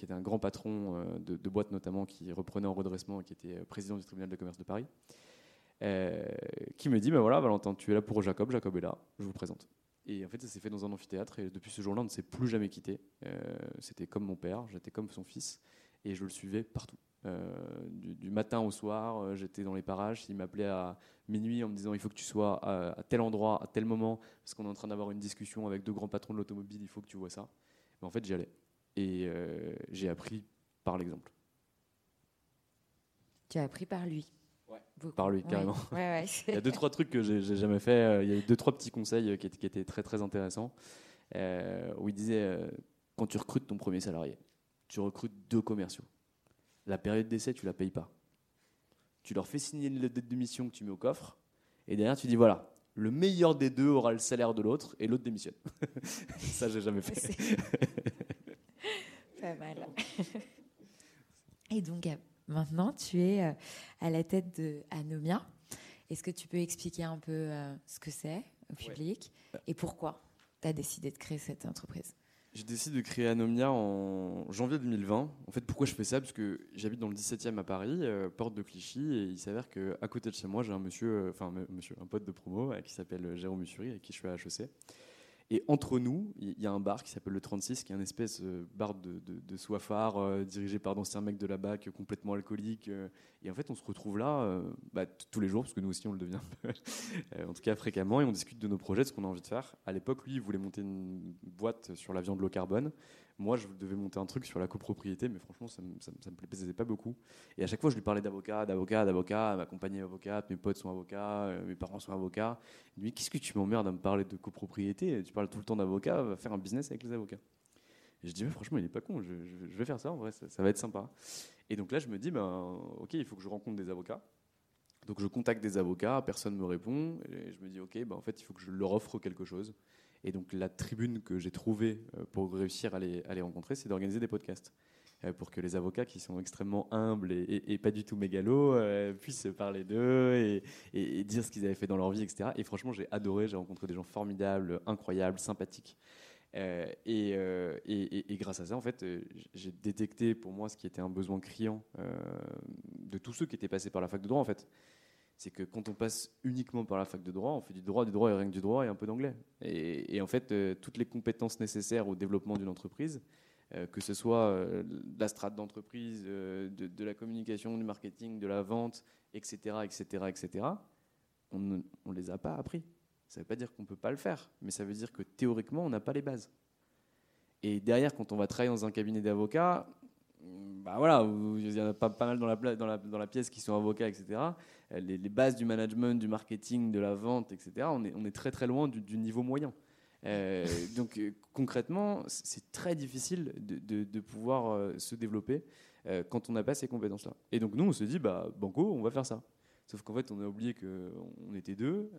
était un grand patron euh, de, boîte notamment, qui reprenait en redressement et qui était euh, président du tribunal de commerce de Paris, qui me dit, ben voilà Valentin, tu es là pour Jacob, Jacob est là, je vous présente. Et en fait, ça s'est fait dans un amphithéâtre. Et depuis ce jour-là, on ne s'est plus jamais quitté. C'était comme mon père, j'étais comme son fils. Et je le suivais partout. Euh, du, du matin au soir, euh, j'étais dans les parages. Il m'appelait à minuit en me disant il faut que tu sois à, à tel endroit, à tel moment, parce qu'on est en train d'avoir une discussion avec deux grands patrons de l'automobile, il faut que tu vois ça. Mais en fait, j'y allais. Et euh, j'ai appris par l'exemple. Tu as appris par lui. Ouais, par lui, carrément. Ouais, ouais. (laughs) Il y a deux trois trucs que j'ai jamais fait. Il y a eu deux trois petits conseils qui étaient, qui étaient très très intéressants. Euh, où il disait euh, quand tu recrutes ton premier salarié, tu recrutes deux commerciaux. La période d'essai, tu la payes pas. Tu leur fais signer une lettre de démission que tu mets au coffre, et derrière tu dis voilà, le meilleur des deux aura le salaire de l'autre, et l'autre démissionne. (laughs) Ça, j'ai jamais fait. (laughs) Pas mal. Et donc, euh, maintenant, tu es euh, à la tête de Anomia. Est-ce que tu peux expliquer un peu euh, ce que c'est au public et pourquoi tu as décidé de créer cette entreprise? J'ai décidé de créer Anomia en janvier 2020. En fait, pourquoi je fais ça? Parce que j'habite dans le 17e à Paris, euh, porte de Clichy, et il s'avère qu'à côté de chez moi, j'ai un monsieur, euh, enfin monsieur, un pote de promo euh, qui s'appelle Jérôme Mussuri, avec qui je suis à HEC. Et entre nous, il y a un bar qui s'appelle le 36, qui est un espèce de bar de, de, de soifard euh, dirigé par d'anciens mecs de la BAC, euh, complètement alcooliques. euh, et en fait, on se retrouve là euh, bah, tous les jours, parce que nous aussi, on le devient (laughs) euh, en tout cas fréquemment, et on discute de nos projets, de ce qu'on a envie de faire. À l'époque, lui, il voulait monter une boîte sur la viande low carbone. Moi, je devais monter un truc sur la copropriété, mais franchement, ça ça me- plaisait pas beaucoup. Et à chaque fois, je lui parlais d'avocat, d'avocat, d'avocat. Ma compagnie est avocate, mes potes sont avocats, euh, mes parents sont avocats. Il me dit Qu'est-ce que tu m'emmerdes à me parler de copropriété? Tu parles tout le temps d'avocat, va faire un business avec les avocats. Et je dis Mais franchement, il est pas con, je, je- vais faire ça en vrai, ça, ça va être sympa. Et donc là, je me dis ben, Ok, il faut que je rencontre des avocats. Donc je contacte des avocats, personne ne me répond. Et je me dis Ok, ben, en fait, il faut que je leur offre quelque chose. Et donc la tribune que j'ai trouvée euh, pour réussir à les, rencontrer, c'est d'organiser des podcasts. Euh, Pour que les avocats qui sont extrêmement humbles et, pas du tout mégalos euh, puissent se parler d'eux et, dire ce qu'ils avaient fait dans leur vie, etc. Et franchement, j'ai adoré, j'ai rencontré des gens formidables, incroyables, sympathiques. Euh, et, grâce à ça, en fait, j'ai détecté pour moi ce qui était un besoin criant de tous ceux qui étaient passés par la fac de droit, en fait c'est que quand on passe uniquement par la fac de droit, on fait du droit, du droit et rien que du droit et un peu d'anglais. Et, en fait, euh, toutes les compétences nécessaires au développement d'une entreprise, euh, que ce soit euh, la strate d'entreprise, de, la communication, du marketing, de la vente, etc., etc., etc., on ne les a pas appris. Ça ne veut pas dire qu'on ne peut pas le faire, mais ça veut dire que théoriquement, on n'a pas les bases. Et derrière, quand on va travailler dans un cabinet d'avocats, bah voilà, il y en a pas, mal dans la pièce qui sont avocats, etc. Les, les bases du management, du marketing, de la vente, etc. On est, on est très très loin du, du niveau moyen. Euh, (laughs) donc euh, concrètement, c'est très difficile de, de- de pouvoir euh, se développer euh, quand on n'a pas ces compétences-là. Et donc nous, on se dit, bah banco, on va faire ça. Sauf qu'en fait, on a oublié qu'on était deux,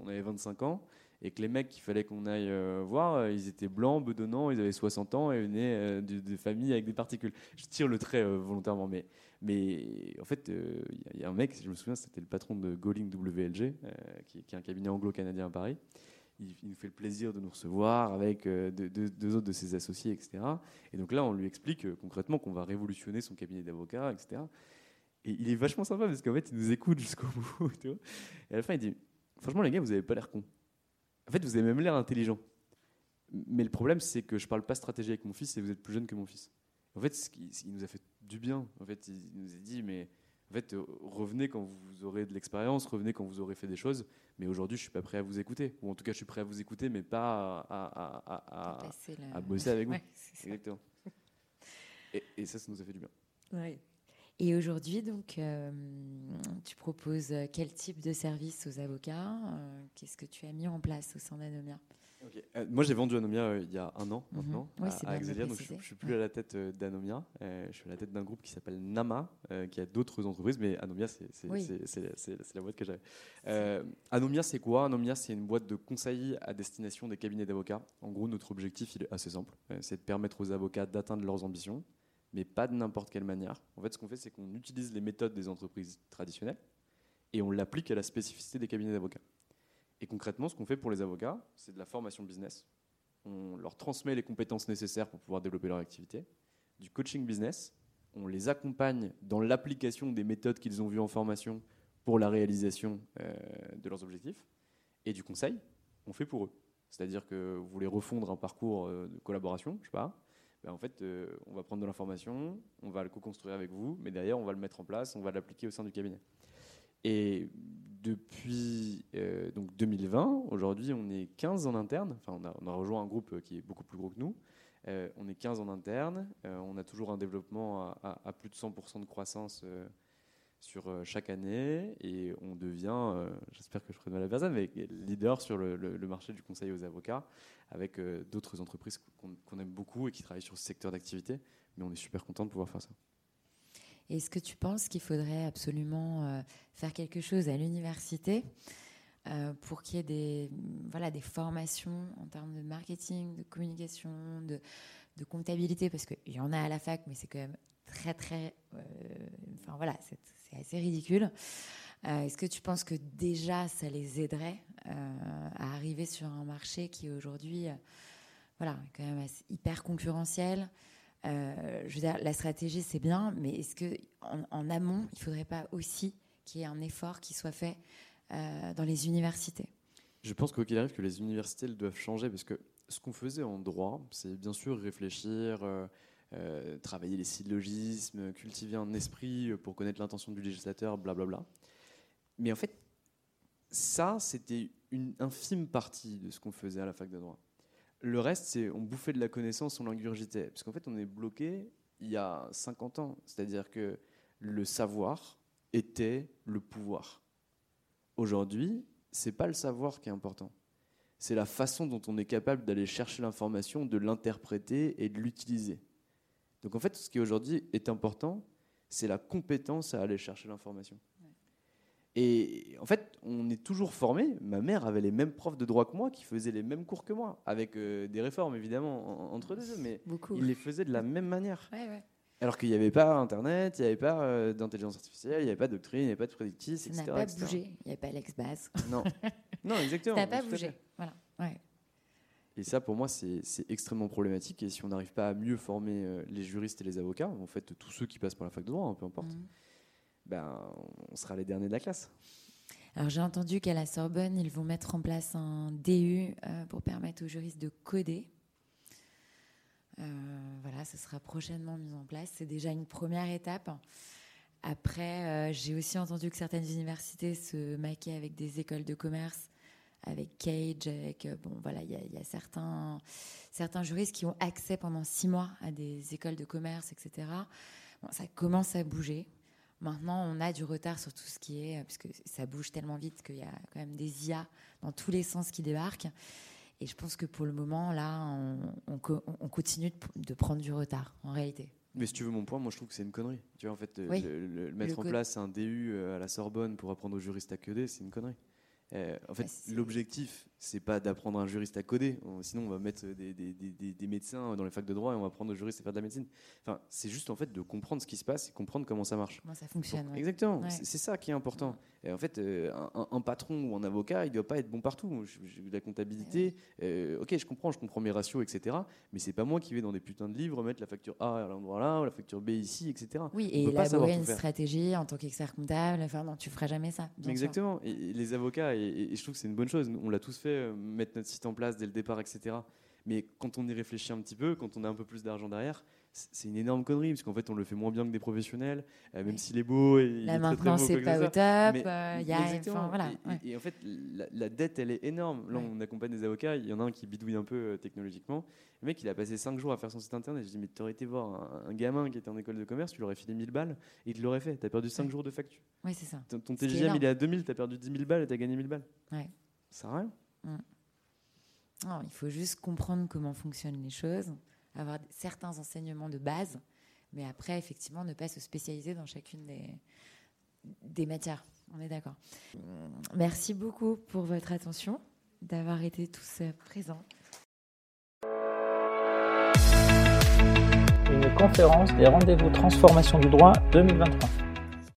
on avait 25 ans, et que les mecs qu'il fallait qu'on aille euh, voir, euh, ils étaient blancs, bedonnants, ils avaient 60 ans et venaient euh, de, familles avec des particules. Je tire le trait volontairement, mais, mais en fait, il y a- un mec, je me souviens, c'était le patron de Goling WLG, qui, est un cabinet anglo-canadien à Paris. Il, nous fait le plaisir de nous recevoir avec deux, autres de ses associés, etc. Et donc là, on lui explique concrètement qu'on va révolutionner son cabinet d'avocats, etc. Et il est vachement sympa parce qu'en fait, il nous écoute jusqu'au (laughs) bout. Et à la fin, il dit Franchement, les gars, vous avez pas l'air con. En fait, vous avez même l'air intelligent. Mais le problème, c'est que je parle pas stratégie avec mon fils et vous êtes plus jeune que mon fils. En fait, ce qui, ce qui nous a fait du bien. En fait, il nous a dit Mais en fait, euh, revenez quand vous aurez de l'expérience, revenez quand vous aurez fait des choses. Mais aujourd'hui, je suis pas prêt à vous écouter. Ou en tout cas, je suis prêt à vous écouter, mais pas à, à- à- à- Passer le- à bosser avec vous. Ouais. Exactement. Et, et ça, ça nous a fait du bien. Ouais. Et aujourd'hui, donc, euh, tu proposes quel type de service aux avocats Euh, Qu'est-ce que tu as mis en place au sein d'Anomia? Euh, moi, j'ai vendu Anomia il y a un an Mhm. maintenant à, à donc je, je suis plus à la tête d'Anomia. je suis à la tête d'un groupe qui s'appelle Nama, qui a d'autres entreprises, mais Anomia, c'est Oui. la boîte que j'avais. Anomia, c'est quoi? Anomia, c'est une boîte de conseil à destination des cabinets d'avocats. En gros, notre objectif, il est assez simple, c'est de permettre aux avocats d'atteindre leurs ambitions, mais pas de n'importe quelle manière. En fait, ce qu'on fait, c'est qu'on utilise les méthodes des entreprises traditionnelles et on l'applique à la spécificité des cabinets d'avocats. Et concrètement, ce qu'on fait pour les avocats, c'est de la formation business. On leur transmet les compétences nécessaires pour pouvoir développer leur activité. Du coaching business, on les accompagne dans l'application des méthodes qu'ils ont vues en formation pour la réalisation euh, de leurs objectifs. Et du conseil, on fait pour eux. C'est-à-dire que vous voulez refondre un parcours euh, de collaboration, je sais pas. Ben, en fait, euh, on va prendre de l'information, on va le co-construire avec vous, mais derrière, on va le mettre en place, on va l'appliquer au sein du cabinet. Et depuis euh, donc 2020, aujourd'hui, on est 15 en interne. Enfin, on a, rejoint un groupe qui est beaucoup plus gros que nous. Euh, on est 15 en interne. On a toujours un développement à, plus de 100% de croissance sur euh, chaque année. Et on devient, euh, j'espère que je ferai de mal à personne, mais leader sur le, marché du conseil aux avocats avec euh, d'autres entreprises qu'on aime beaucoup et qui travaillent sur ce secteur d'activité. Mais on est super content de pouvoir faire ça. Est-ce que tu penses qu'il faudrait absolument faire quelque chose à l'université pour qu'il y ait des, voilà, des formations en termes de marketing, de communication, de, de comptabilité? Parce qu'il y en a à la fac, mais c'est quand même très, très. euh, Enfin voilà, c'est assez ridicule. Euh, Est-ce que tu penses que déjà ça les aiderait euh, à arriver sur un marché qui aujourd'hui, voilà, quand même hyper concurrentiel? Je veux dire, la stratégie, c'est bien, mais est-ce que en, amont, il ne faudrait pas aussi qu'il y ait un effort qui soit fait dans les universités? Je pense qu'il arrive que les universités elles doivent changer parce que ce qu'on faisait en droit, c'est bien sûr réfléchir, euh, travailler les syllogismes, cultiver un esprit euh, pour connaître l'intention du législateur, blablabla. Mais en fait, ça, c'était une infime partie de ce qu'on faisait à la fac de droit. Le reste, c'est on bouffait de la connaissance, on l'ingurgitait. Parce qu'en fait, on est bloqué il y a 50 ans. C'est-à-dire que le savoir était le pouvoir. Aujourd'hui, c'est pas le savoir qui est important. C'est la façon dont on est capable d'aller chercher l'information, de l'interpréter et de l'utiliser. Donc en fait, ce qui aujourd'hui est important, c'est la compétence à aller chercher l'information. Et en fait, on est toujours formé. Ma mère avait les mêmes profs de droit que moi, qui faisaient les mêmes cours que moi, avec euh, des réformes évidemment en- entre les deux, mais Beaucoup. ils les faisaient de la même manière. Ouais, ouais. Alors qu'il n'y avait pas Internet, il n'y avait pas euh, d'intelligence artificielle, il n'y avait pas de doctrine, il n'y avait pas de prédictif, Ça etc. n'a pas etc. bougé. Il n'y a pas l'ex-base. Non, non, (laughs) exactement. Ça n'a pas bougé. Voilà. Ouais. Et ça, pour moi, c'est extrêmement problématique. Et si on n'arrive pas à mieux former euh, les juristes et les avocats, en fait, tous ceux qui passent par la fac de droit, hein, peu importe, Mhm. ben, on sera les derniers de la classe. Alors j'ai entendu qu'à la Sorbonne, ils vont mettre en place un DU euh, pour permettre aux juristes de coder. Euh, voilà, ce sera prochainement mis en place. C'est déjà une première étape. Après, j'ai aussi entendu que certaines universités se maquaient avec des écoles de commerce, avec Cage, avec euh, bon voilà, il y a, il y a certains certains juristes qui ont accès pendant six mois à des écoles de commerce, etc. Bon, ça commence à bouger. Maintenant, on a du retard sur tout ce qui est, parce que ça bouge tellement vite qu'il y a quand même des IA dans tous les sens qui débarquent. Et je pense que pour le moment, là, on, on co- on continue de, prendre du retard, en réalité. Mais si tu veux mon point, moi je trouve que c'est une connerie. Tu vois, en fait, euh, Oui. le, le- le mettre en place un DU euh, à la Sorbonne pour apprendre aux juristes à coder, c'est une connerie. Euh, en fait, Bah, l'objectif, c'est pas d'apprendre un juriste à coder. Sinon, on va mettre des, des, des, des, médecins dans les facs de droit et on va apprendre aux juristes à faire de la médecine. Enfin, c'est juste en fait de comprendre ce qui se passe et comprendre comment ça marche. Comment ça fonctionne. Exactement. C'est ça qui est important. Et en fait, euh, un, patron ou un avocat, il doit pas être bon partout. J'ai la comptabilité. Euh, ok, je comprends, je comprends mes ratios, etc. Mais c'est pas moi qui vais dans des putains de livres mettre la facture A à l'endroit là ou la facture B ici, etc. Oui, et élaborer une stratégie en tant qu'expert comptable. Enfin, non, tu feras jamais ça. Exactement. Et, les avocats, et, je trouve que c'est une bonne chose. On l'a tous fait euh, mettre notre site en place dès le départ, etc. Mais quand on y réfléchit un petit peu, quand on a un peu plus d'argent derrière, c'est une énorme connerie parce qu'en fait on le fait moins bien que des professionnels euh, même s'il est beau et là maintenant c'est pas au top euh, y a, voilà, et, en fait la, dette elle est énorme. Là on accompagne des avocats il y en a un qui bidouille un peu euh, technologiquement. Le mec il a passé 5 jours à faire son site internet. Je dis mais tu aurais été voir un, gamin qui était en école de commerce tu lui aurais filé 1000 balles et il te l'aurait fait. Tu as perdu 5 jours de facture. Oui c'est ça. Ton, TGM il est à 2000 tu as perdu 10 000 balles et tu as gagné 1000 balles. Ouais. ça sert à rien mm. Il faut juste comprendre comment fonctionnent les choses, avoir certains enseignements de base, mais après, effectivement, ne pas se spécialiser dans chacune des, des matières. On est d'accord. Merci beaucoup pour votre attention, d'avoir été tous présents. Une conférence des rendez-vous transformation du droit 2023.